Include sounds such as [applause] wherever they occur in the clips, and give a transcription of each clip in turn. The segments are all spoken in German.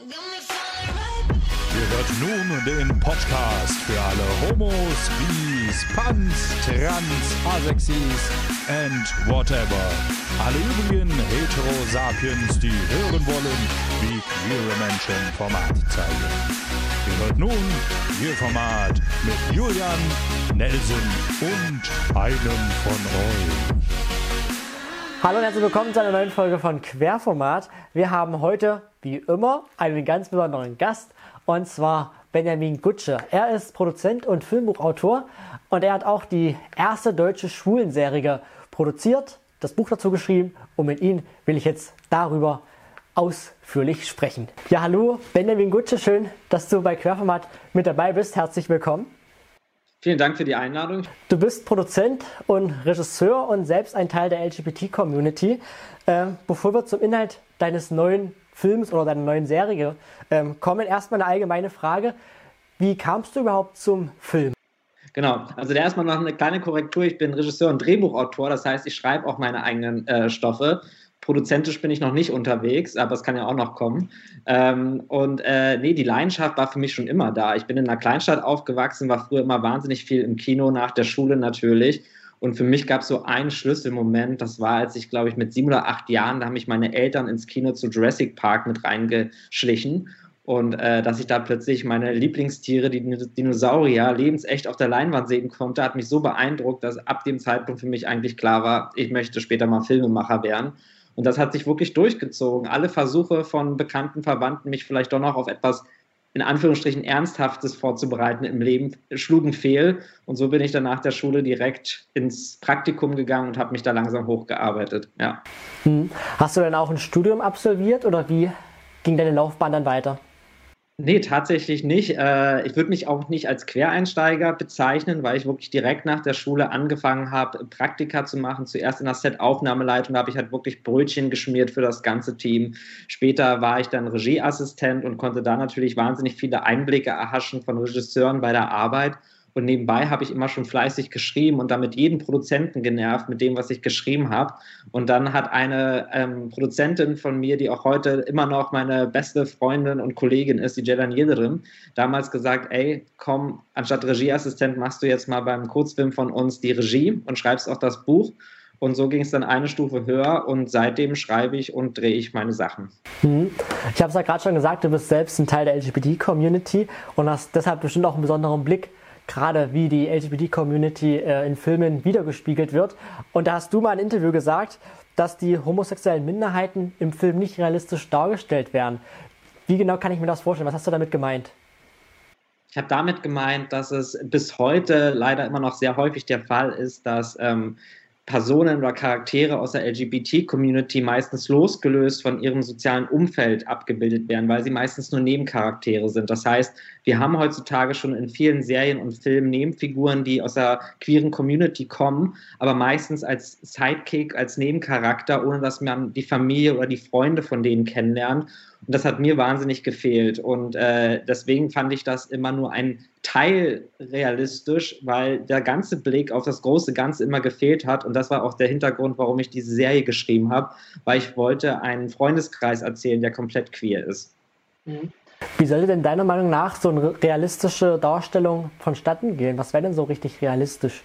Ihr hört nun den Podcast für alle Homos, Bis, Pans, Trans, Asexis and whatever. Alle übrigen Hetero-Sapiens, die hören wollen, wie queere Menschen Format zeigen. Ihr hört nun Ihr Format mit Julian, Nelson und einem von euch. Hallo und herzlich willkommen zu einer neuen Folge von Querformat. Wir haben heute, wie immer, einen ganz besonderen Gast und zwar Benjamin Gutsche. Er ist Produzent und Filmbuchautor und er hat auch die erste deutsche Schwulenserie produziert, das Buch dazu geschrieben und mit ihm will ich jetzt darüber ausführlich sprechen. Ja, hallo Benjamin Gutsche, schön, dass du bei Querformat mit dabei bist. Herzlich willkommen. Vielen Dank für die Einladung. Du bist Produzent und Regisseur und selbst ein Teil der LGBT-Community. Äh, bevor wir zum Inhalt deines neuen Films oder deiner neuen Serie ähm, kommen, erstmal eine allgemeine Frage. Wie kamst du überhaupt zum Film? Genau, also da erstmal noch eine kleine Korrektur. Ich bin Regisseur und Drehbuchautor, das heißt, ich schreibe auch meine eigenen äh, Stoffe. Produzentisch bin ich noch nicht unterwegs, aber es kann ja auch noch kommen. Ähm, und äh, nee, die Leidenschaft war für mich schon immer da. Ich bin in einer Kleinstadt aufgewachsen, war früher immer wahnsinnig viel im Kino, nach der Schule natürlich. Und für mich gab es so einen Schlüsselmoment, das war, als ich, glaube ich, mit sieben oder acht Jahren, da haben mich meine Eltern ins Kino zu Jurassic Park mit reingeschlichen. Und äh, dass ich da plötzlich meine Lieblingstiere, die Dinosaurier, lebensecht auf der Leinwand sehen konnte, hat mich so beeindruckt, dass ab dem Zeitpunkt für mich eigentlich klar war, ich möchte später mal Filmemacher werden. Und das hat sich wirklich durchgezogen. Alle Versuche von bekannten Verwandten, mich vielleicht doch noch auf etwas in Anführungsstrichen Ernsthaftes vorzubereiten im Leben, schlugen fehl. Und so bin ich dann nach der Schule direkt ins Praktikum gegangen und habe mich da langsam hochgearbeitet. Ja. Hm. Hast du dann auch ein Studium absolviert oder wie ging deine Laufbahn dann weiter? Nee, tatsächlich nicht. Äh, ich würde mich auch nicht als Quereinsteiger bezeichnen, weil ich wirklich direkt nach der Schule angefangen habe, Praktika zu machen. Zuerst in der Set-Aufnahmeleitung, habe ich halt wirklich Brötchen geschmiert für das ganze Team. Später war ich dann Regieassistent und konnte da natürlich wahnsinnig viele Einblicke erhaschen von Regisseuren bei der Arbeit. Und nebenbei habe ich immer schon fleißig geschrieben und damit jeden Produzenten genervt mit dem, was ich geschrieben habe. Und dann hat eine ähm, Produzentin von mir, die auch heute immer noch meine beste Freundin und Kollegin ist, die Jelan Yildirim, damals gesagt, ey, komm, anstatt Regieassistent machst du jetzt mal beim Kurzfilm von uns die Regie und schreibst auch das Buch. Und so ging es dann eine Stufe höher und seitdem schreibe ich und drehe ich meine Sachen. Mhm. Ich habe es ja gerade schon gesagt, du bist selbst ein Teil der LGBT-Community und hast deshalb bestimmt auch einen besonderen Blick gerade wie die LGBT-Community äh, in Filmen wiedergespiegelt wird. Und da hast du mal ein Interview gesagt, dass die homosexuellen Minderheiten im Film nicht realistisch dargestellt werden. Wie genau kann ich mir das vorstellen? Was hast du damit gemeint? Ich habe damit gemeint, dass es bis heute leider immer noch sehr häufig der Fall ist, dass ähm, Personen oder Charaktere aus der LGBT-Community meistens losgelöst von ihrem sozialen Umfeld abgebildet werden, weil sie meistens nur Nebencharaktere sind. Das heißt, wir haben heutzutage schon in vielen Serien und Filmen Nebenfiguren, die aus der queeren Community kommen, aber meistens als Sidekick, als Nebencharakter, ohne dass man die Familie oder die Freunde von denen kennenlernt. Und das hat mir wahnsinnig gefehlt. Und äh, deswegen fand ich das immer nur ein Teil realistisch, weil der ganze Blick auf das große Ganze immer gefehlt hat. Und das war auch der Hintergrund, warum ich diese Serie geschrieben habe, weil ich wollte einen Freundeskreis erzählen, der komplett queer ist. Mhm. Wie sollte denn deiner Meinung nach so eine realistische Darstellung vonstatten gehen? Was wäre denn so richtig realistisch?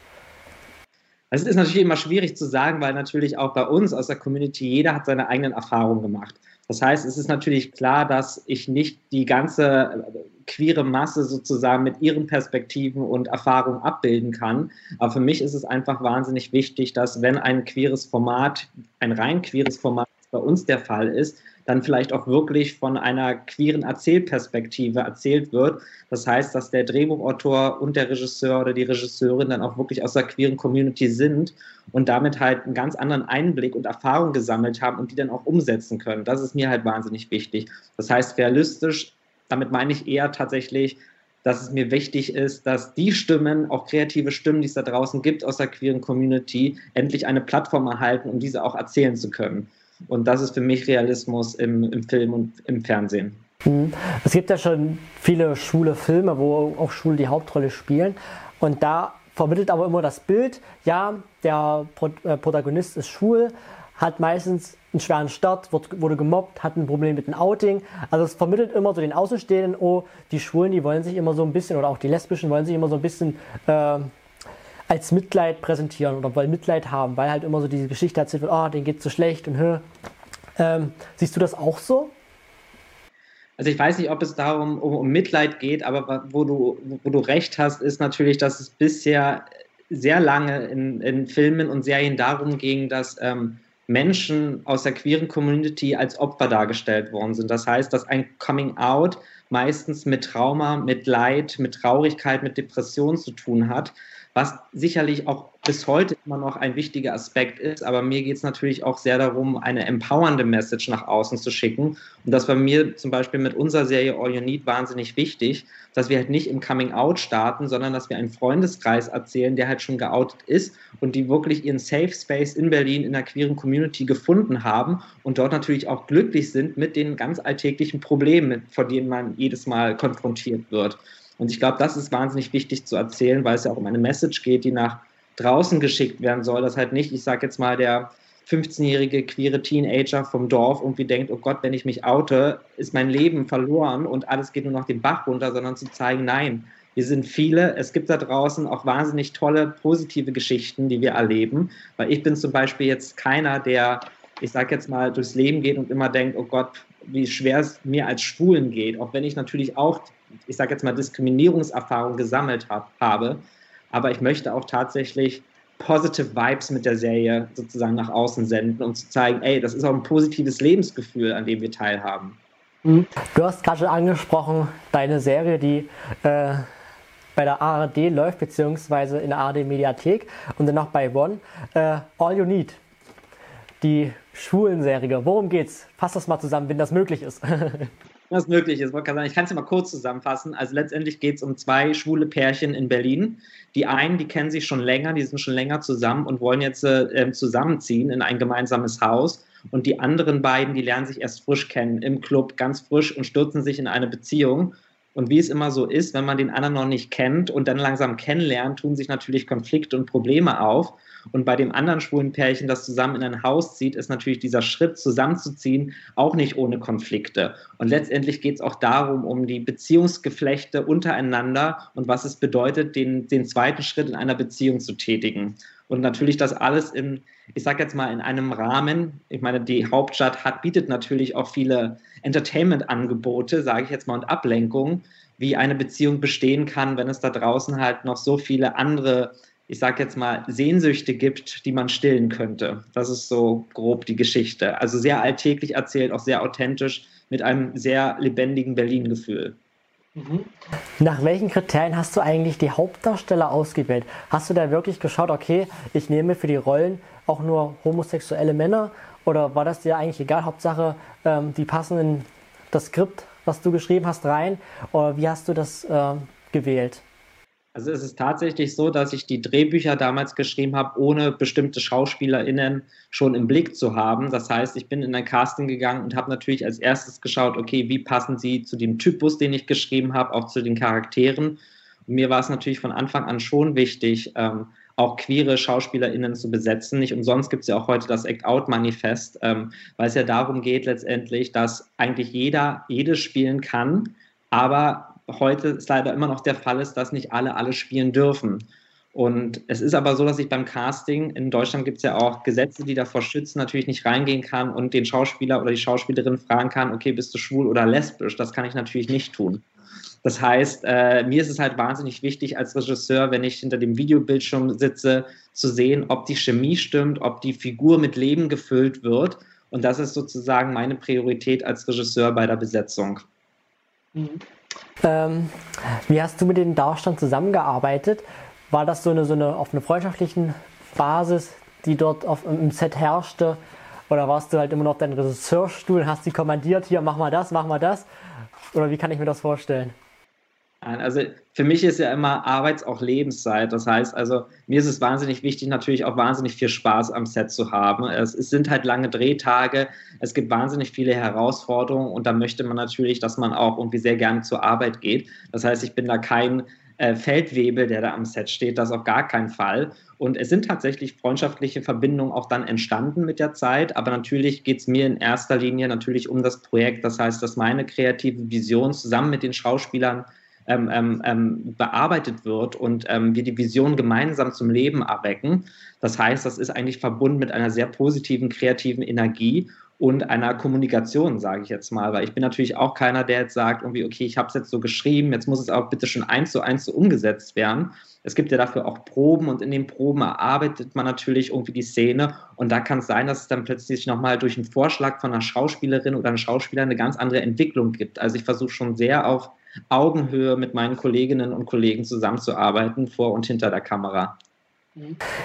Es ist natürlich immer schwierig zu sagen, weil natürlich auch bei uns aus der Community jeder hat seine eigenen Erfahrungen gemacht. Das heißt, es ist natürlich klar, dass ich nicht die ganze queere Masse sozusagen mit ihren Perspektiven und Erfahrungen abbilden kann. Aber für mich ist es einfach wahnsinnig wichtig, dass wenn ein queeres Format, ein rein queeres Format bei uns der Fall ist, dann vielleicht auch wirklich von einer queeren Erzählperspektive erzählt wird. Das heißt, dass der Drehbuchautor und der Regisseur oder die Regisseurin dann auch wirklich aus der queeren Community sind und damit halt einen ganz anderen Einblick und Erfahrung gesammelt haben und die dann auch umsetzen können. Das ist mir halt wahnsinnig wichtig. Das heißt, realistisch, damit meine ich eher tatsächlich, dass es mir wichtig ist, dass die Stimmen, auch kreative Stimmen, die es da draußen gibt aus der queeren Community, endlich eine Plattform erhalten, um diese auch erzählen zu können. Und das ist für mich Realismus im, im Film und im Fernsehen. Mhm. Es gibt ja schon viele schwule Filme, wo auch Schwule die Hauptrolle spielen. Und da vermittelt aber immer das Bild, ja, der äh, Protagonist ist schwul, hat meistens einen schweren Start, wurde gemobbt, hat ein Problem mit dem Outing. Also es vermittelt immer so den Außenstehenden, oh, die Schwulen, die wollen sich immer so ein bisschen, oder auch die Lesbischen wollen sich immer so ein bisschen äh, als Mitleid präsentieren oder wollen Mitleid haben, weil halt immer so diese Geschichte erzählt wird, oh, denen geht's so schlecht und hö. Ähm, siehst du das auch so? Also ich weiß nicht, ob es darum um, um Mitleid geht, aber wo du, wo du recht hast, ist natürlich, dass es bisher sehr lange in, in Filmen und Serien darum ging, dass ähm, Menschen aus der queeren Community als Opfer dargestellt worden sind. Das heißt, dass ein Coming Out meistens mit Trauma, mit Leid, mit Traurigkeit, mit Depression zu tun hat was sicherlich auch bis heute immer noch ein wichtiger Aspekt ist. Aber mir geht es natürlich auch sehr darum, eine empowernde Message nach außen zu schicken. Und das war mir zum Beispiel mit unserer Serie All You Need wahnsinnig wichtig, dass wir halt nicht im Coming Out starten, sondern dass wir einen Freundeskreis erzählen, der halt schon geoutet ist und die wirklich ihren Safe Space in Berlin in der queeren Community gefunden haben und dort natürlich auch glücklich sind mit den ganz alltäglichen Problemen, vor denen man jedes Mal konfrontiert wird. Und ich glaube, das ist wahnsinnig wichtig zu erzählen, weil es ja auch um eine Message geht, die nach draußen geschickt werden soll. Das halt nicht, ich sage jetzt mal, der 15-jährige queere Teenager vom Dorf irgendwie denkt, oh Gott, wenn ich mich oute, ist mein Leben verloren und alles geht nur noch den Bach runter, sondern zu zeigen, nein, wir sind viele, es gibt da draußen auch wahnsinnig tolle, positive Geschichten, die wir erleben, weil ich bin zum Beispiel jetzt keiner, der, ich sage jetzt mal, durchs Leben geht und immer denkt, oh Gott, wie schwer es mir als Schwulen geht, auch wenn ich natürlich auch ich sage jetzt mal, Diskriminierungserfahrung gesammelt hab, habe. Aber ich möchte auch tatsächlich positive Vibes mit der Serie sozusagen nach außen senden, um zu zeigen, ey, das ist auch ein positives Lebensgefühl, an dem wir teilhaben. Mhm. Du hast gerade schon angesprochen, deine Serie, die äh, bei der ARD läuft, beziehungsweise in der ARD Mediathek und dann noch bei One. Äh, All You Need, die Schwulenserie. Worum geht's? Fass das mal zusammen, wenn das möglich ist. [laughs] was möglich ist. Ich kann es ja mal kurz zusammenfassen. Also letztendlich geht es um zwei schwule Pärchen in Berlin. Die einen, die kennen sich schon länger, die sind schon länger zusammen und wollen jetzt äh, zusammenziehen in ein gemeinsames Haus. Und die anderen beiden, die lernen sich erst frisch kennen im Club, ganz frisch und stürzen sich in eine Beziehung. Und wie es immer so ist, wenn man den anderen noch nicht kennt und dann langsam kennenlernt, tun sich natürlich Konflikte und Probleme auf. Und bei dem anderen schwulen Pärchen, das zusammen in ein Haus zieht, ist natürlich dieser Schritt zusammenzuziehen auch nicht ohne Konflikte. Und letztendlich geht es auch darum, um die Beziehungsgeflechte untereinander und was es bedeutet, den, den zweiten Schritt in einer Beziehung zu tätigen. Und natürlich das alles in, ich sage jetzt mal, in einem Rahmen. Ich meine, die Hauptstadt hat, bietet natürlich auch viele Entertainment-Angebote, sage ich jetzt mal, und Ablenkungen, wie eine Beziehung bestehen kann, wenn es da draußen halt noch so viele andere ich sage jetzt mal, Sehnsüchte gibt, die man stillen könnte. Das ist so grob die Geschichte. Also sehr alltäglich erzählt, auch sehr authentisch, mit einem sehr lebendigen Berlin-Gefühl. Mhm. Nach welchen Kriterien hast du eigentlich die Hauptdarsteller ausgewählt? Hast du da wirklich geschaut, okay, ich nehme für die Rollen auch nur homosexuelle Männer? Oder war das dir eigentlich egal? Hauptsache, ähm, die passen in das Skript, was du geschrieben hast, rein? Oder wie hast du das äh, gewählt? Also es ist tatsächlich so, dass ich die Drehbücher damals geschrieben habe, ohne bestimmte SchauspielerInnen schon im Blick zu haben. Das heißt, ich bin in ein Casting gegangen und habe natürlich als erstes geschaut, okay, wie passen sie zu dem Typus, den ich geschrieben habe, auch zu den Charakteren. Und mir war es natürlich von Anfang an schon wichtig, ähm, auch queere SchauspielerInnen zu besetzen. Nicht umsonst gibt es ja auch heute das Act-Out-Manifest, ähm, weil es ja darum geht letztendlich, dass eigentlich jeder jedes spielen kann, aber heute ist leider immer noch der Fall ist, dass nicht alle alle spielen dürfen. Und es ist aber so, dass ich beim Casting, in Deutschland gibt es ja auch Gesetze, die davor schützen, natürlich nicht reingehen kann und den Schauspieler oder die Schauspielerin fragen kann, okay, bist du schwul oder lesbisch? Das kann ich natürlich nicht tun. Das heißt, äh, mir ist es halt wahnsinnig wichtig als Regisseur, wenn ich hinter dem Videobildschirm sitze, zu sehen, ob die Chemie stimmt, ob die Figur mit Leben gefüllt wird. Und das ist sozusagen meine Priorität als Regisseur bei der Besetzung. Mhm. Ähm, wie hast du mit den Darstellern zusammengearbeitet? War das so eine, so eine auf einer freundschaftlichen Basis, die dort auf, im Set herrschte? Oder warst du halt immer noch deinem Regisseurstuhl und hast sie kommandiert, hier mach mal das, mach mal das? Oder wie kann ich mir das vorstellen? Also für mich ist ja immer Arbeits- auch Lebenszeit. Das heißt, also mir ist es wahnsinnig wichtig, natürlich auch wahnsinnig viel Spaß am Set zu haben. Es, es, sind halt lange Drehtage, es gibt wahnsinnig viele Herausforderungen und da möchte man natürlich, dass man auch irgendwie sehr gerne zur Arbeit geht. Das heißt, ich bin da kein äh, Feldwebel, der da am Set steht, das auf gar keinen Fall. Und es sind tatsächlich freundschaftliche Verbindungen auch dann entstanden mit der Zeit. Aber natürlich geht es mir in erster Linie natürlich um das Projekt. Das heißt, dass meine kreative Vision zusammen mit den Schauspielern ähm, ähm, ähm, bearbeitet wird und ähm, wir die Vision gemeinsam zum Leben erwecken. Das heißt, das ist eigentlich verbunden mit einer sehr positiven, kreativen Energie und einer Kommunikation, sage ich jetzt mal. Weil ich bin natürlich auch keiner, der jetzt sagt, irgendwie, okay, ich habe es jetzt so geschrieben, jetzt muss es auch bitte schon eins zu eins so umgesetzt werden. Es gibt ja dafür auch Proben und in den Proben erarbeitet man natürlich irgendwie die Szene und da kann es sein, dass es dann plötzlich nochmal durch einen Vorschlag von einer Schauspielerin oder einem Schauspieler eine ganz andere Entwicklung gibt. Also ich versuche schon sehr auf Augenhöhe mit meinen Kolleginnen und Kollegen zusammenzuarbeiten, vor und hinter der Kamera.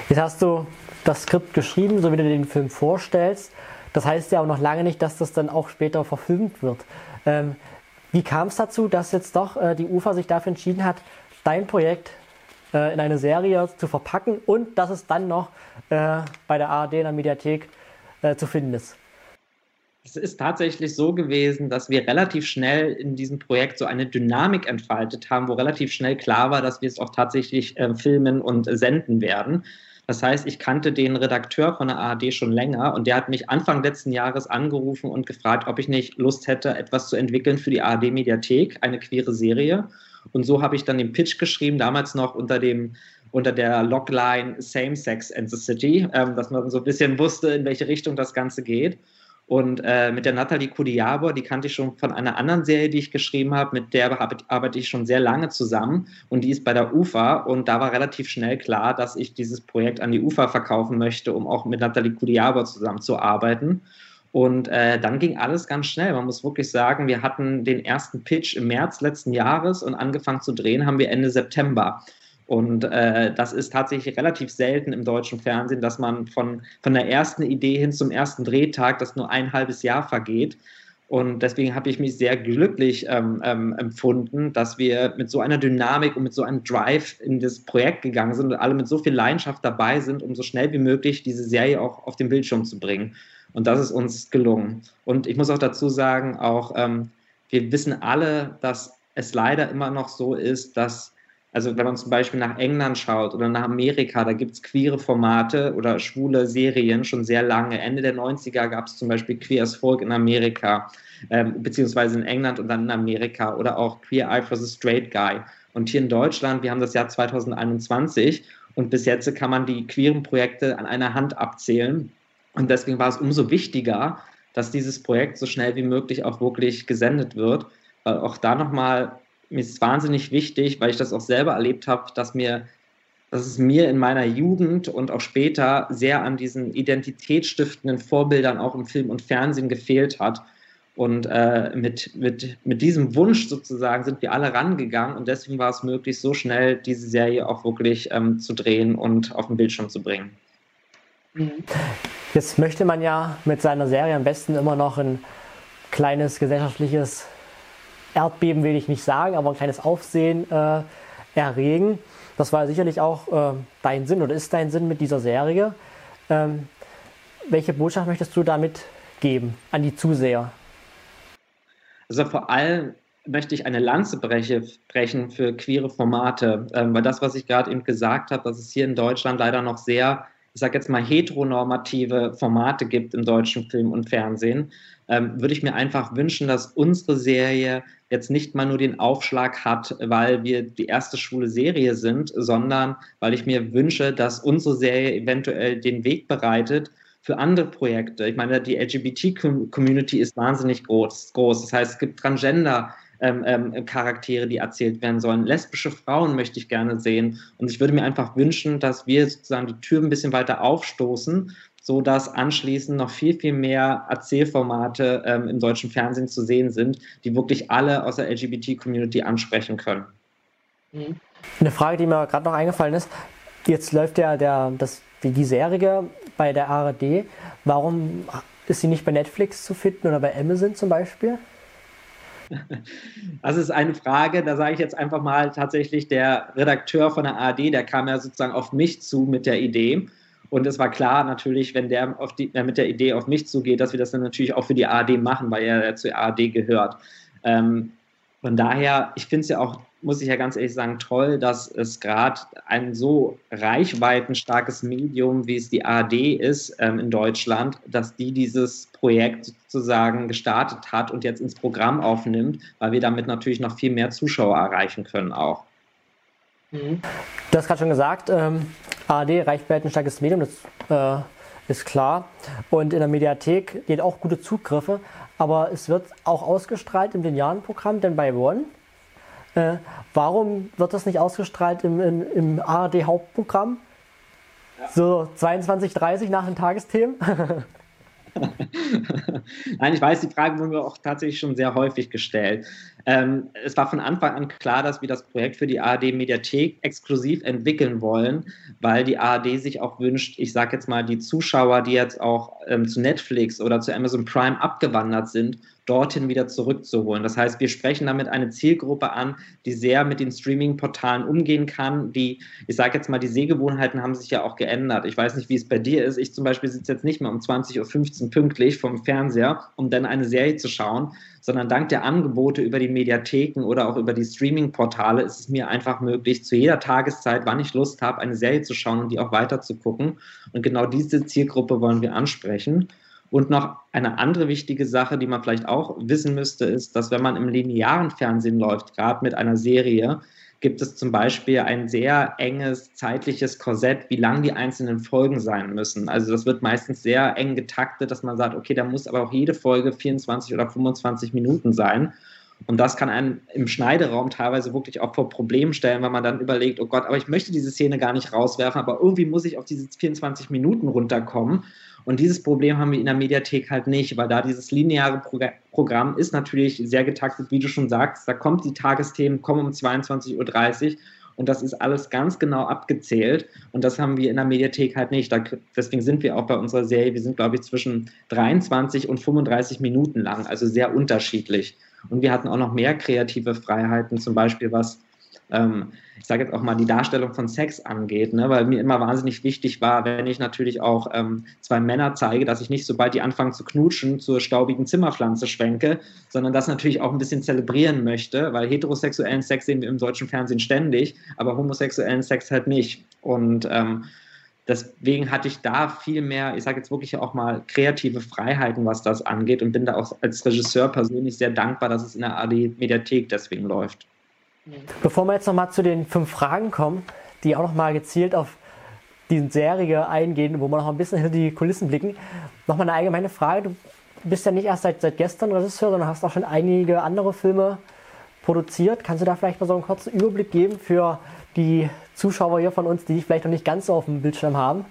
Jetzt hast du das Skript geschrieben, so wie du den Film vorstellst. Das heißt ja auch noch lange nicht, dass das dann auch später verfilmt wird. Ähm, wie kam es dazu, dass jetzt doch äh, die UFA sich dafür entschieden hat, dein Projekt äh, in eine Serie zu verpacken und dass es dann noch äh, bei der ARD in der Mediathek äh, zu finden ist? Es ist tatsächlich so gewesen, dass wir relativ schnell in diesem Projekt so eine Dynamik entfaltet haben, wo relativ schnell klar war, dass wir es auch tatsächlich äh, filmen und senden werden. Das heißt, ich kannte den Redakteur von der ARD schon länger und der hat mich Anfang letzten Jahres angerufen und gefragt, ob ich nicht Lust hätte, etwas zu entwickeln für die ARD Mediathek, eine queere Serie. Und so habe ich dann den Pitch geschrieben, damals noch unter dem unter der Logline Same Sex and the City, ähm, dass man so ein bisschen wusste, in welche Richtung das Ganze geht. Und äh, mit der Nathalie Kudiabor, die kannte ich schon von einer anderen Serie, die ich geschrieben habe, mit der arbeite ich schon sehr lange zusammen und die ist bei der UFA und da war relativ schnell klar, dass ich dieses Projekt an die UFA verkaufen möchte, um auch mit Nathalie Kudiabor zusammenzuarbeiten. Und äh, dann ging alles ganz schnell. Man muss wirklich sagen, wir hatten den ersten Pitch im März letzten Jahres und angefangen zu drehen haben wir Ende September. Und äh, das ist tatsächlich relativ selten im deutschen Fernsehen, dass man von, von der ersten Idee hin zum ersten Drehtag, das nur ein halbes Jahr vergeht. Und deswegen habe ich mich sehr glücklich ähm, ähm, empfunden, dass wir mit so einer Dynamik und mit so einem Drive in das Projekt gegangen sind und alle mit so viel Leidenschaft dabei sind, um so schnell wie möglich diese Serie auch auf den Bildschirm zu bringen. Und das ist uns gelungen. Und ich muss auch dazu sagen, auch ähm, wir wissen alle, dass es leider immer noch so ist, dass also wenn man zum Beispiel nach England schaut oder nach Amerika, da gibt es queere Formate oder schwule Serien schon sehr lange. Ende der 90er gab es zum Beispiel Queer as Folk in Amerika, ähm, beziehungsweise in England und dann in Amerika oder auch Queer Eye for the Straight Guy. Und hier in Deutschland, wir haben das Jahr 2021 und bis jetzt kann man die queeren Projekte an einer Hand abzählen. Und deswegen war es umso wichtiger, dass dieses Projekt so schnell wie möglich auch wirklich gesendet wird, weil auch da nochmal mir ist es wahnsinnig wichtig, weil ich das auch selber erlebt habe, dass mir, dass es mir in meiner Jugend und auch später sehr an diesen identitätsstiftenden Vorbildern auch im Film und Fernsehen gefehlt hat. Und äh, mit, mit, mit diesem Wunsch sozusagen sind wir alle rangegangen und deswegen war es möglich, so schnell diese Serie auch wirklich ähm, zu drehen und auf den Bildschirm zu bringen. Jetzt möchte man ja mit seiner Serie am besten immer noch ein kleines gesellschaftliches Erdbeben will ich nicht sagen, aber ein kleines Aufsehen äh, erregen. Das war sicherlich auch äh, dein Sinn oder ist dein Sinn mit dieser Serie. Ähm, welche Botschaft möchtest du damit geben an die Zuseher? Also vor allem möchte ich eine Lanze brechen für queere Formate, ähm, weil das, was ich gerade eben gesagt habe, dass es hier in Deutschland leider noch sehr, ich sage jetzt mal, heteronormative Formate gibt im deutschen Film und Fernsehen, ähm, würde ich mir einfach wünschen, dass unsere Serie jetzt nicht mal nur den Aufschlag hat, weil wir die erste schwule Serie sind, sondern weil ich mir wünsche, dass unsere Serie eventuell den Weg bereitet für andere Projekte. Ich meine, die LGBT-Community ist wahnsinnig groß, groß. Das heißt, es gibt Transgender. Ähm, ähm, Charaktere, die erzählt werden sollen. Lesbische Frauen möchte ich gerne sehen. Und ich würde mir einfach wünschen, dass wir sozusagen die Tür ein bisschen weiter aufstoßen so dass anschließend noch viel, viel mehr Erzählformate ähm, im deutschen Fernsehen zu sehen sind, die wirklich alle aus der LGBT-Community ansprechen können. Mhm. Eine Frage, die mir gerade noch eingefallen ist, jetzt läuft ja der, das, die Serie bei der ARD. Warum ist sie nicht bei Netflix zu finden oder bei Amazon zum Beispiel? [laughs] Das ist eine Frage, da sage ich jetzt einfach mal tatsächlich, der Redakteur von der ARD, der kam ja sozusagen auf mich zu mit der Idee und es war klar natürlich, wenn der die, mit der Idee auf mich zugeht, dass wir das dann natürlich auch für die ARD machen, weil er zur ARD gehört. Ähm, Von daher, ich finde es ja auch, muss ich ja ganz ehrlich sagen, toll, dass es gerade ein so reichweitenstarkes Medium, wie es die ARD ist ähm, in Deutschland, dass die dieses Projekt sozusagen gestartet hat und jetzt ins Programm aufnimmt, weil wir damit natürlich noch viel mehr Zuschauer erreichen können auch. Mhm. Du hast gerade schon gesagt, ähm, ARD, reichweitenstarkes Medium, das äh, ist klar. Und in der Mediathek geht auch gute Zugriffe aber es wird auch ausgestrahlt im linearen Programm, denn bei One. Äh, warum wird das nicht ausgestrahlt im, im, im ARD-Hauptprogramm? Ja. So 22, 30 nach den Tagesthemen? [laughs] Nein, ich weiß, die Frage wurde mir auch tatsächlich schon sehr häufig gestellt. Ähm, es war von Anfang an klar, dass wir das Projekt für die ARD Mediathek exklusiv entwickeln wollen, weil die ARD sich auch wünscht, ich sage jetzt mal, die Zuschauer, die jetzt auch ähm, zu Netflix oder zu Amazon Prime abgewandert sind, dorthin wieder zurückzuholen. Das heißt, wir sprechen damit eine Zielgruppe an, die sehr mit den Streaming-Portalen umgehen kann. Die, ich sage jetzt mal, die Sehgewohnheiten haben sich ja auch geändert. Ich weiß nicht, wie es bei dir ist. Ich zum Beispiel sitze jetzt nicht mehr um 20.15 Uhr pünktlich vom Fernseher, um dann eine Serie zu schauen, sondern dank der Angebote über die Mediatheken oder auch über die Streaming-Portale ist es mir einfach möglich, zu jeder Tageszeit, wann ich Lust habe, eine Serie zu schauen und die auch weiter zu gucken. Und genau diese Zielgruppe wollen wir ansprechen. Und noch eine andere wichtige Sache, die man vielleicht auch wissen müsste, ist, dass wenn man im linearen Fernsehen läuft, gerade mit einer Serie, gibt es zum Beispiel ein sehr enges zeitliches Korsett, wie lang die einzelnen Folgen sein müssen. Also das wird meistens sehr eng getaktet, dass man sagt, okay, da muss aber auch jede Folge 24 oder 25 Minuten sein. Und das kann einen im Schneideraum teilweise wirklich auch vor Problemen stellen, weil man dann überlegt, oh Gott, aber ich möchte diese Szene gar nicht rauswerfen, aber irgendwie muss ich auf diese 24 Minuten runterkommen. Und dieses Problem haben wir in der Mediathek halt nicht, weil da dieses lineare Programm ist natürlich sehr getaktet, wie du schon sagst. Da kommt die Tagesthemen, kommen um 22.30 Uhr und das ist alles ganz genau abgezählt und das haben wir in der Mediathek halt nicht. Da, deswegen sind wir auch bei unserer Serie, wir sind glaube ich zwischen 23 und 35 Minuten lang, also sehr unterschiedlich. Und wir hatten auch noch mehr kreative Freiheiten, zum Beispiel was ähm, ich sage jetzt auch mal, die Darstellung von Sex angeht, ne? weil mir immer wahnsinnig wichtig war, wenn ich natürlich auch ähm, zwei Männer zeige, dass ich nicht, sobald die anfangen zu knutschen, zur staubigen Zimmerpflanze schwenke, sondern das natürlich auch ein bisschen zelebrieren möchte, weil heterosexuellen Sex sehen wir im deutschen Fernsehen ständig, aber homosexuellen Sex halt nicht. Und ähm, deswegen hatte ich da viel mehr, ich sage jetzt wirklich auch mal, kreative Freiheiten, was das angeht und bin da auch als Regisseur persönlich sehr dankbar, dass es in der AD Mediathek deswegen läuft. Bevor wir jetzt nochmal zu den fünf Fragen kommen, die auch nochmal gezielt auf die Serie eingehen, wo wir noch ein bisschen hinter die Kulissen blicken, nochmal eine allgemeine Frage. Du bist ja nicht erst seit, seit gestern Regisseur, sondern hast auch schon einige andere Filme produziert. Kannst du da vielleicht mal so einen kurzen Überblick geben für die Zuschauer hier von uns, die dich vielleicht noch nicht ganz so auf dem Bildschirm haben?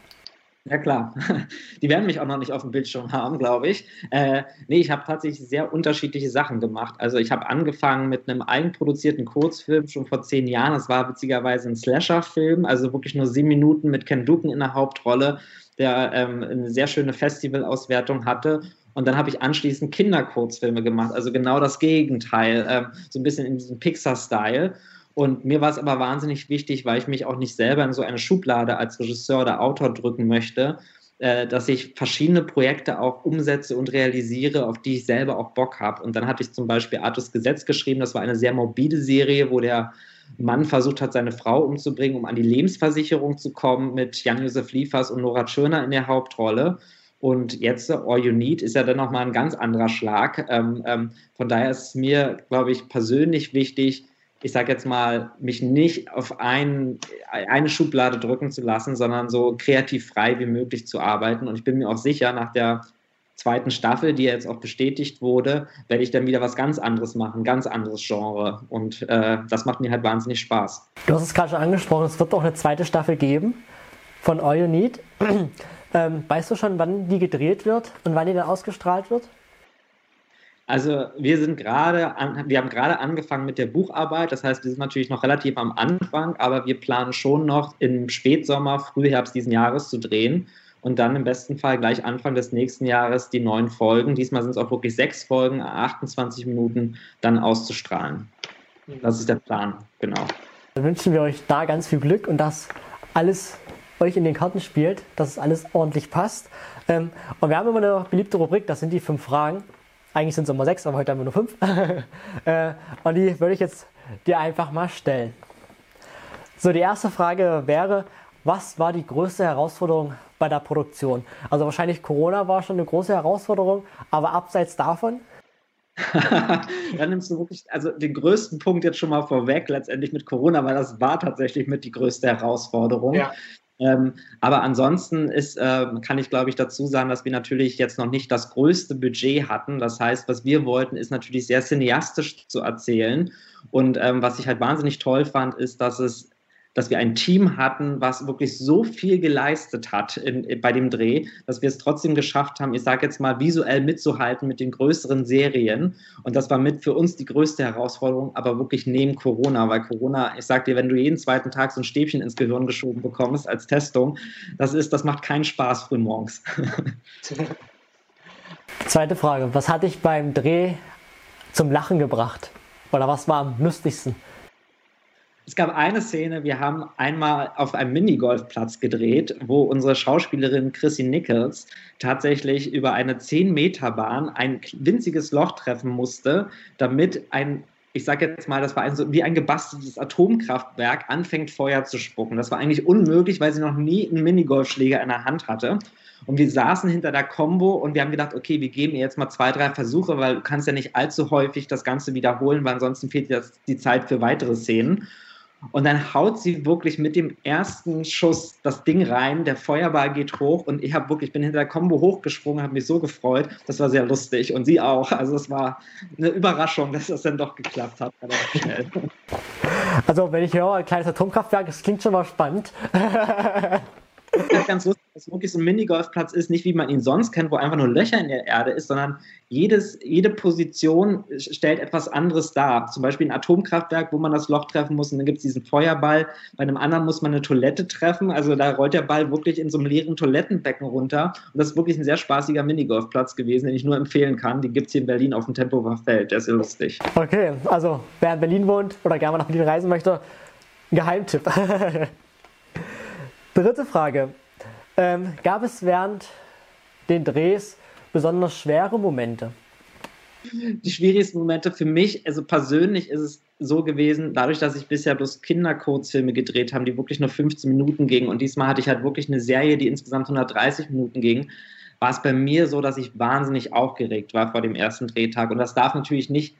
Ja klar, [laughs] die werden mich auch noch nicht auf dem Bildschirm haben, glaube ich. Äh, nee, ich habe tatsächlich sehr unterschiedliche Sachen gemacht. Also ich habe angefangen mit einem eigenproduzierten Kurzfilm schon vor zehn Jahren. Das war witzigerweise ein Slasher-Film, also wirklich nur sieben Minuten mit Ken Duken in der Hauptrolle, der ähm, eine sehr schöne Festivalauswertung hatte. Und dann habe ich anschließend Kinderkurzfilme gemacht, also genau das Gegenteil, ähm, so ein bisschen in diesem Pixar-Style. Und mir war es aber wahnsinnig wichtig, weil ich mich auch nicht selber in so eine Schublade als Regisseur oder Autor drücken möchte, äh, dass ich verschiedene Projekte auch umsetze und realisiere, auf die ich selber auch Bock habe. Und dann hatte ich zum Beispiel Artus Gesetz geschrieben, das war eine sehr morbide Serie, wo der Mann versucht hat, seine Frau umzubringen, um an die Lebensversicherung zu kommen, mit Jan-Josef Liefers und Nora Tschirner in der Hauptrolle. Und jetzt All You Need ist ja dann nochmal ein ganz anderer Schlag. Ähm, ähm, von daher ist es mir, glaube ich, persönlich wichtig, ich sage jetzt mal, mich nicht auf ein, eine Schublade drücken zu lassen, sondern so kreativ frei wie möglich zu arbeiten. Und ich bin mir auch sicher, nach der zweiten Staffel, die jetzt auch bestätigt wurde, werde ich dann wieder was ganz anderes machen, ganz anderes Genre. Und äh, das macht mir halt wahnsinnig Spaß. Du hast es gerade schon angesprochen, es wird auch eine zweite Staffel geben von All You Need. [clears throat] ähm, weißt du schon, wann die gedreht wird und wann die dann ausgestrahlt wird? Also wir sind gerade, wir haben gerade angefangen mit der Bucharbeit. Das heißt, wir sind natürlich noch relativ am Anfang, aber wir planen schon noch im Spätsommer, Frühherbst diesen Jahres zu drehen und dann im besten Fall gleich Anfang des nächsten Jahres die neuen Folgen. Diesmal sind es auch wirklich sechs Folgen, 28 Minuten, dann auszustrahlen. Das ist der Plan, genau. Dann wünschen wir euch da ganz viel Glück und dass alles euch in den Karten spielt, dass es alles ordentlich passt. Ähm, und wir haben immer eine beliebte Rubrik, das sind die fünf Fragen. Eigentlich sind es immer sechs, aber heute haben wir nur fünf. [laughs] äh, und die würde ich jetzt dir einfach mal stellen. So, die erste Frage wäre, was war die größte Herausforderung bei der Produktion? Also wahrscheinlich Corona war schon eine große Herausforderung, aber abseits davon? [laughs] Dann nimmst du wirklich also den größten Punkt jetzt schon mal vorweg, letztendlich mit Corona, weil das war tatsächlich mit die größte Herausforderung. Ja. Ähm, aber ansonsten ist, äh, kann ich glaube ich dazu sagen, dass wir natürlich jetzt noch nicht das größte Budget hatten. Das heißt, was wir wollten, ist natürlich sehr cineastisch zu erzählen. Und ähm, was ich halt wahnsinnig toll fand, ist, dass es dass wir ein Team hatten, was wirklich so viel geleistet hat in, bei dem Dreh, dass wir es trotzdem geschafft haben, ich sage jetzt mal, visuell mitzuhalten mit den größeren Serien. Und das war mit für uns die größte Herausforderung, aber wirklich neben Corona, weil Corona, ich sage dir, wenn du jeden zweiten Tag so ein Stäbchen ins Gehirn geschoben bekommst als Testung, das ist, das macht keinen Spaß frühmorgens. [laughs] Zweite Frage, was hat dich beim Dreh zum Lachen gebracht? Oder was war am lustigsten? Es gab eine Szene, wir haben einmal auf einem Minigolfplatz gedreht, wo unsere Schauspielerin Chrissy Nichols tatsächlich über eine 10-Meter-Bahn ein winziges Loch treffen musste, damit ein ich sage jetzt mal, das war ein, so, wie ein gebasteltes Atomkraftwerk, anfängt Feuer zu spucken. Das war eigentlich unmöglich, weil sie noch nie einen Minigolfschläger in der Hand hatte. Und wir saßen hinter der Combo und wir haben gedacht, okay, wir geben ihr jetzt mal zwei, drei Versuche, weil du kannst ja nicht allzu häufig das Ganze wiederholen, weil ansonsten fehlt dir die Zeit für weitere Szenen. Und dann haut sie wirklich mit dem ersten Schuss das Ding rein, der Feuerball geht hoch und ich habe wirklich, bin hinter der Combo hochgesprungen, habe mich so gefreut. Das war sehr lustig und sie auch. Also es war eine Überraschung, dass das dann doch geklappt hat. Also wenn ich höre, ein kleines Atomkraftwerk, das klingt schon mal spannend. [laughs] ganz lustig, dass wirklich so ein Minigolfplatz ist, nicht wie man ihn sonst kennt, wo einfach nur Löcher in der Erde ist, sondern jedes, jede Position stellt etwas anderes dar. Zum Beispiel ein Atomkraftwerk, wo man das Loch treffen muss und dann gibt es diesen Feuerball. Bei einem anderen muss man eine Toilette treffen. Also da rollt der Ball wirklich in so einem leeren Toilettenbecken runter. Und das ist wirklich ein sehr spaßiger Minigolfplatz gewesen, den ich nur empfehlen kann. Den gibt es hier in Berlin auf dem Tempelhofer Feld. Der ist lustig. Okay, also wer in Berlin wohnt oder gerne mal nach Berlin reisen möchte, Geheimtipp. [laughs] Dritte Frage. Ähm, gab es während den Drehs besonders schwere Momente? Die schwierigsten Momente für mich, also persönlich ist es so gewesen, dadurch, dass ich bisher bloß Kinderkurzfilme gedreht habe, die wirklich nur 15 Minuten gingen und diesmal hatte ich halt wirklich eine Serie, die insgesamt 130 Minuten ging, war es bei mir so, dass ich wahnsinnig aufgeregt war vor dem ersten Drehtag und das darf natürlich nicht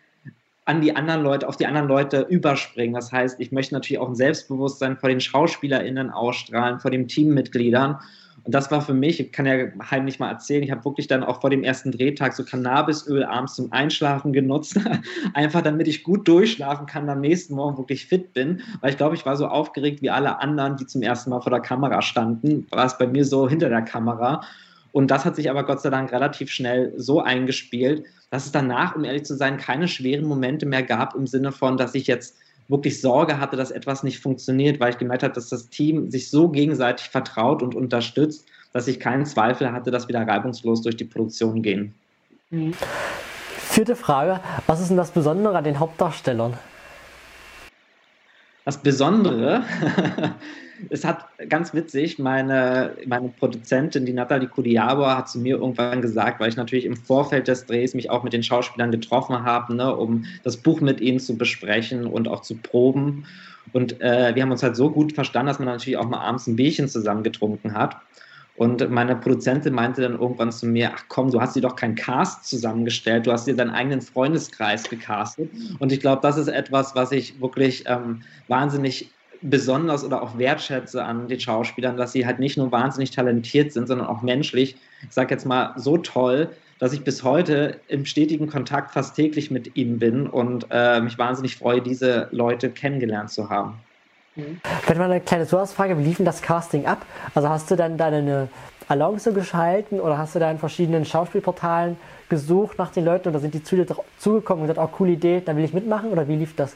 an die anderen Leute, auf die anderen Leute überspringen. Das heißt, ich möchte natürlich auch ein Selbstbewusstsein vor den SchauspielerInnen ausstrahlen, vor den Teammitgliedern. Und das war für mich, ich kann ja heimlich mal erzählen, ich habe wirklich dann auch vor dem ersten Drehtag so Cannabisöl abends zum Einschlafen genutzt, [laughs] einfach damit ich gut durchschlafen kann, am nächsten Morgen wirklich fit bin, weil ich glaube, ich war so aufgeregt wie alle anderen, die zum ersten Mal vor der Kamera standen, war es bei mir so hinter der Kamera. Und das hat sich aber Gott sei Dank relativ schnell so eingespielt, dass es danach, um ehrlich zu sein, keine schweren Momente mehr gab im Sinne von, dass ich jetzt wirklich Sorge hatte, dass etwas nicht funktioniert, weil ich gemerkt habe, dass das Team sich so gegenseitig vertraut und unterstützt, dass ich keinen Zweifel hatte, dass wir da reibungslos durch die Produktion gehen. Mhm. Vierte Frage, was ist denn das Besondere an den Hauptdarstellern? Das Besondere [laughs] es hat ganz witzig, meine, meine Produzentin, die Nathalie Kudiabor, hat zu mir irgendwann gesagt, weil ich natürlich im Vorfeld des Drehs mich auch mit den Schauspielern getroffen habe, ne, um das Buch mit ihnen zu besprechen und auch zu proben. Und äh, wir haben uns halt so gut verstanden, dass man natürlich auch mal abends ein Bierchen zusammen getrunken hat. Und meine Produzentin meinte dann irgendwann zu mir, ach komm, du hast dir doch keinen Cast zusammengestellt, du hast dir deinen eigenen Freundeskreis gecastet. Und ich glaube, das ist etwas, was ich wirklich ähm, wahnsinnig besonders oder auch wertschätze an den Schauspielern, dass sie halt nicht nur wahnsinnig talentiert sind, sondern auch menschlich, ich sage jetzt mal, so toll, dass ich bis heute im stetigen Kontakt fast täglich mit ihnen bin und äh, mich wahnsinnig freue, diese Leute kennengelernt zu haben. Wenn man eine kleine Zusatzfrage, wie lief denn das Casting ab? Also hast du dann deine Annonce geschalten oder hast du da in verschiedenen Schauspielportalen gesucht nach den Leuten oder sind die zu dir zugekommen und gesagt, oh, coole Idee, da will ich mitmachen oder wie lief das?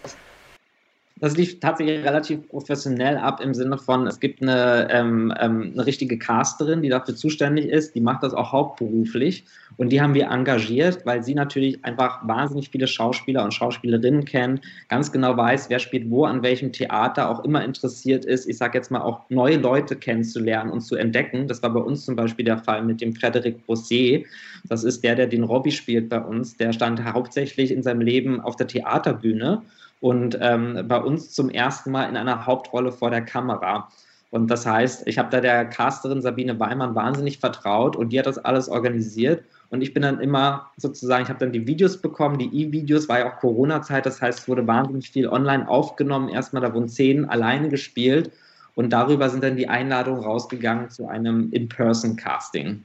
Das lief tatsächlich relativ professionell ab im Sinne von, es gibt eine, ähm, ähm, eine richtige Casterin, die dafür zuständig ist, die macht das auch hauptberuflich und die haben wir engagiert, weil sie natürlich einfach wahnsinnig viele Schauspieler und Schauspielerinnen kennt, ganz genau weiß, wer spielt wo, an welchem Theater, auch immer interessiert ist, ich sage jetzt mal auch neue Leute kennenzulernen und zu entdecken. Das war bei uns zum Beispiel der Fall mit dem Frederic Brossier. Das ist der, der den Robbie spielt bei uns. Der stand hauptsächlich in seinem Leben auf der Theaterbühne und ähm, bei uns zum ersten Mal in einer Hauptrolle vor der Kamera. Und das heißt, ich habe da der Casterin Sabine Weimann wahnsinnig vertraut und die hat das alles organisiert. Und ich bin dann immer sozusagen, ich habe dann die Videos bekommen, die E-Videos, war ja auch Corona-Zeit, das heißt, es wurde wahnsinnig viel online aufgenommen. Erstmal, da wurden Szenen alleine gespielt und darüber sind dann die Einladungen rausgegangen zu einem In-Person-Casting.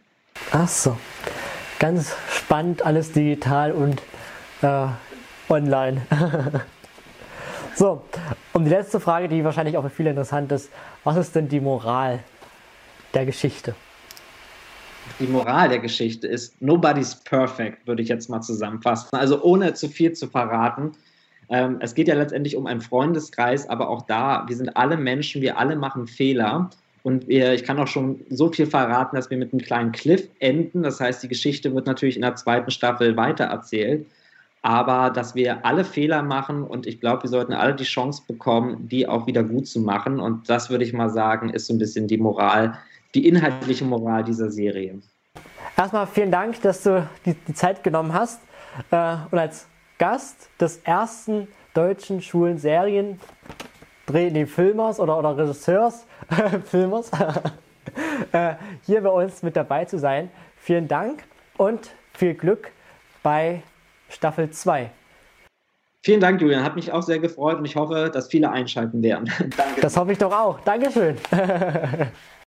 Ach so, ganz spannend, alles digital und äh, online. [laughs] So, und die letzte Frage, die wahrscheinlich auch für viele interessant ist, was ist denn die Moral der Geschichte? Die Moral der Geschichte ist, nobody's perfect, würde ich jetzt mal zusammenfassen. Also ohne zu viel zu verraten. Ähm, es geht ja letztendlich um einen Freundeskreis, aber auch da, wir sind alle Menschen, wir alle machen Fehler. Und wir, ich kann auch schon so viel verraten, dass wir mit einem kleinen Cliff enden. Das heißt, die Geschichte wird natürlich in der zweiten Staffel weitererzählt aber dass wir alle Fehler machen und ich glaube, wir sollten alle die Chance bekommen, die auch wieder gut zu machen. Und das würde ich mal sagen, ist so ein bisschen die Moral, die inhaltliche Moral dieser Serie. Erstmal vielen Dank, dass du die, die Zeit genommen hast äh, und als Gast des ersten deutschen Schulen Serien nee, Filmers oder, oder Regisseurs [laughs] Filmers [laughs] äh, hier bei uns mit dabei zu sein. Vielen Dank und viel Glück bei Staffel 2. Vielen Dank, Julian. Hat mich auch sehr gefreut und ich hoffe, dass viele einschalten werden. [laughs] Danke. Das hoffe ich doch auch. Dankeschön. [laughs]